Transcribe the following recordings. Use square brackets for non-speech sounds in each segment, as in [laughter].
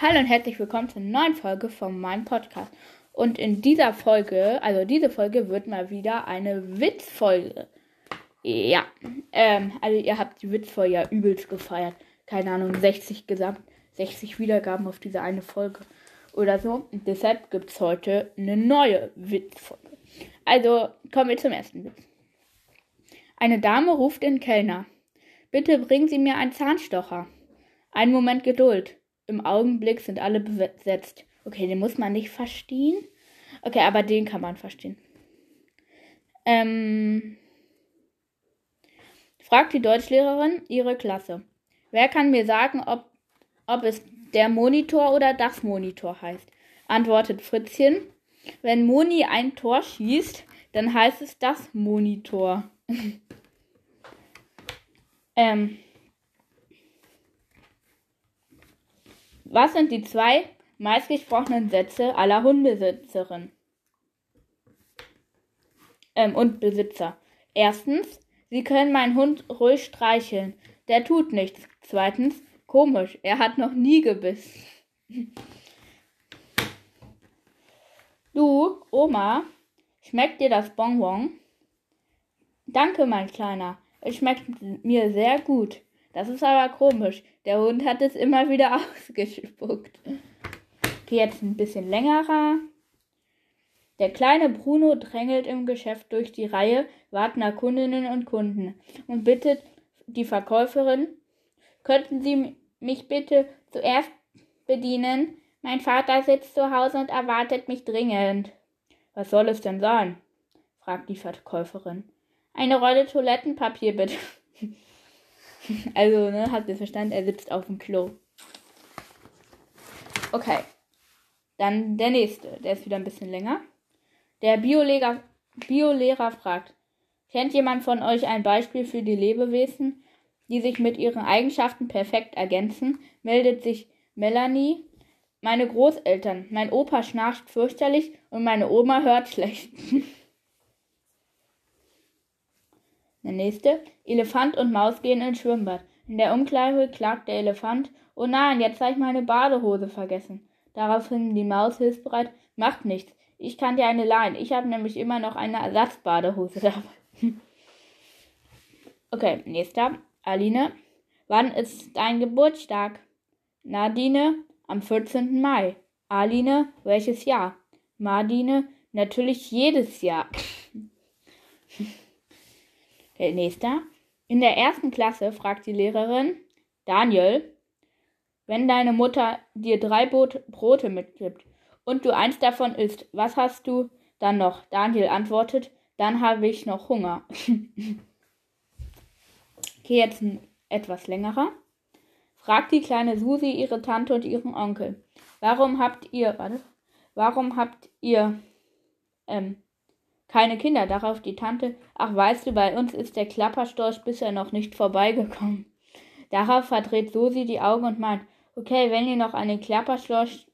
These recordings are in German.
Hallo und herzlich willkommen zur neuen Folge von meinem Podcast. Und in dieser Folge, also diese Folge wird mal wieder eine Witzfolge. Ja, ähm, also ihr habt die Witzfolge ja übelst gefeiert. Keine Ahnung, 60 gesamt, 60 Wiedergaben auf diese eine Folge oder so. Und deshalb gibt es heute eine neue Witzfolge. Also kommen wir zum ersten Witz. Eine Dame ruft den Kellner. Bitte bringen Sie mir einen Zahnstocher. Einen Moment Geduld. Im Augenblick sind alle besetzt. Okay, den muss man nicht verstehen. Okay, aber den kann man verstehen. Ähm, fragt die Deutschlehrerin ihre Klasse. Wer kann mir sagen, ob, ob es der Monitor oder das Monitor heißt? Antwortet Fritzchen. Wenn Moni ein Tor schießt, dann heißt es das Monitor. [laughs] ähm, Was sind die zwei meistgesprochenen Sätze aller Hundebesitzerin ähm, und Besitzer? Erstens, Sie können meinen Hund ruhig streicheln. Der tut nichts. Zweitens, komisch, er hat noch nie gebissen. Du, Oma, schmeckt dir das Bonbon? Danke, mein Kleiner. Es schmeckt mir sehr gut. Das ist aber komisch. Der Hund hat es immer wieder [laughs] ausgespuckt. Okay, jetzt ein bisschen längerer. Der kleine Bruno drängelt im Geschäft durch die Reihe, wartender Kundinnen und Kunden und bittet die Verkäuferin, könnten Sie mich bitte zuerst bedienen? Mein Vater sitzt zu Hause und erwartet mich dringend. Was soll es denn sein? fragt die Verkäuferin. Eine Rolle Toilettenpapier bitte. [laughs] Also, ne, habt ihr verstanden? Er sitzt auf dem Klo. Okay. Dann der nächste. Der ist wieder ein bisschen länger. Der Biolehrer, Biolehrer fragt: Kennt jemand von euch ein Beispiel für die Lebewesen, die sich mit ihren Eigenschaften perfekt ergänzen? Meldet sich Melanie. Meine Großeltern. Mein Opa schnarcht fürchterlich und meine Oma hört schlecht. [laughs] Der nächste. Elefant und Maus gehen ins Schwimmbad. In der Umkleide klagt der Elefant. Oh nein, jetzt habe ich meine Badehose vergessen. Daraufhin die Maus hilfsbereit. Macht nichts. Ich kann dir eine leihen. Ich habe nämlich immer noch eine Ersatzbadehose dabei. [laughs] okay, nächster. Aline. Wann ist dein Geburtstag? Nadine. Am 14. Mai. Aline. Welches Jahr? Madine. Natürlich jedes Jahr. [laughs] Der nächste. In der ersten Klasse fragt die Lehrerin Daniel, wenn deine Mutter dir drei Brote mitgibt und du eins davon isst, was hast du dann noch? Daniel antwortet, dann habe ich noch Hunger. [laughs] okay, jetzt ein etwas längerer. Fragt die kleine Susi ihre Tante und ihren Onkel. Warum habt ihr, warte, warum habt ihr, ähm, keine Kinder. Darauf die Tante, ach weißt du, bei uns ist der Klapperstorch bisher noch nicht vorbeigekommen. Darauf verdreht Susi die Augen und meint, okay, wenn ihr noch an den Klapperstorch,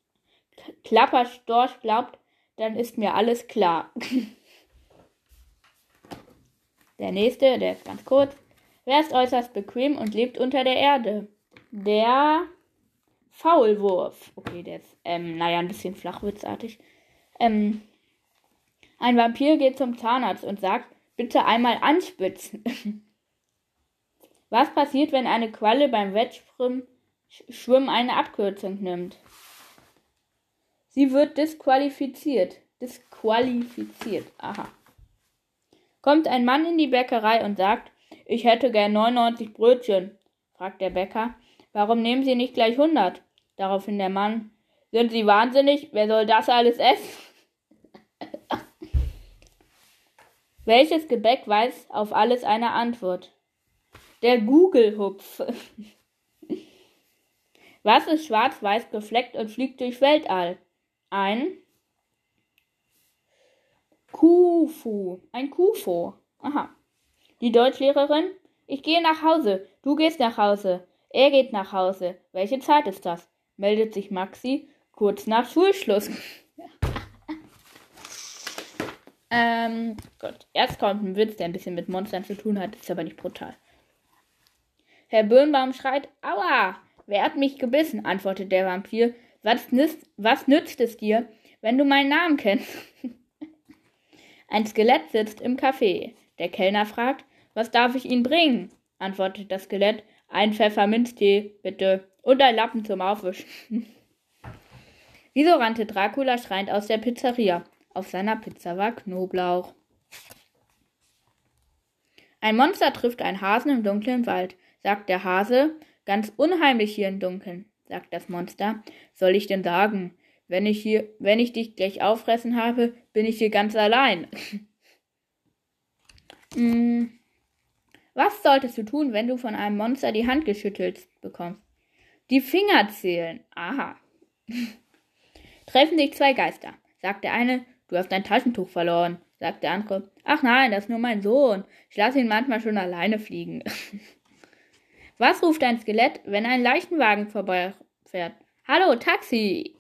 Klapperstorch glaubt, dann ist mir alles klar. [laughs] der nächste, der ist ganz kurz. Wer ist äußerst bequem und lebt unter der Erde? Der Faulwurf. Okay, der ist, ähm, naja, ein bisschen flachwitzartig. Ähm, ein Vampir geht zum Zahnarzt und sagt, bitte einmal anspitzen. [laughs] Was passiert, wenn eine Qualle beim Wettschwimmen eine Abkürzung nimmt? Sie wird disqualifiziert. Disqualifiziert. Aha. Kommt ein Mann in die Bäckerei und sagt, ich hätte gern 99 Brötchen. fragt der Bäcker, warum nehmen Sie nicht gleich 100? Daraufhin der Mann, sind Sie wahnsinnig? Wer soll das alles essen? Welches Gebäck weiß auf alles eine Antwort? Der Google-Hupf. [laughs] Was ist schwarz-weiß gefleckt und fliegt durch Weltall? Ein Kufu. Ein Kufo. Aha. Die Deutschlehrerin. Ich gehe nach Hause. Du gehst nach Hause. Er geht nach Hause. Welche Zeit ist das? meldet sich Maxi kurz nach Schulschluss. [laughs] Ähm, Gott. Erst kommt ein Witz, der ein bisschen mit Monstern zu tun hat, ist aber nicht brutal. Herr Birnbaum schreit, Aua! Wer hat mich gebissen? antwortet der Vampir, Was nützt, was nützt es dir, wenn du meinen Namen kennst? [laughs] Ein Skelett sitzt im Café. Der Kellner fragt, was darf ich Ihnen bringen? antwortet das Skelett. Ein Pfefferminztee, bitte. Und ein Lappen zum Aufwischen. [laughs] Wieso rannte Dracula schreiend aus der Pizzeria? Auf seiner Pizza war Knoblauch. Ein Monster trifft einen Hasen im dunklen Wald, sagt der Hase. Ganz unheimlich hier im Dunkeln, sagt das Monster. Soll ich denn sagen? Wenn ich hier, wenn ich dich gleich auffressen habe, bin ich hier ganz allein. [laughs] hm. Was solltest du tun, wenn du von einem Monster die Hand geschüttelt bekommst? Die Finger zählen. Aha. [laughs] Treffen sich zwei Geister. Sagt der eine, du hast dein Taschentuch verloren. Sagt der andere, ach nein, das ist nur mein Sohn. Ich lasse ihn manchmal schon alleine fliegen. [laughs] Was ruft ein Skelett, wenn ein Leichenwagen vorbeifährt? Hallo, Taxi!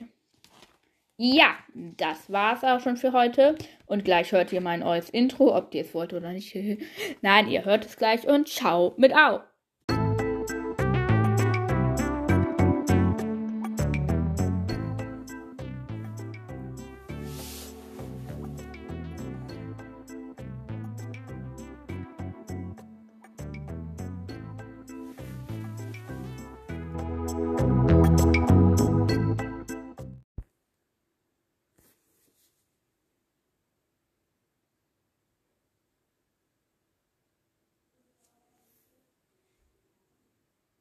Ja, das war's auch schon für heute. Und gleich hört ihr mein neues Intro, ob ihr es wollt oder nicht. [laughs] Nein, ihr hört es gleich und ciao mit Au.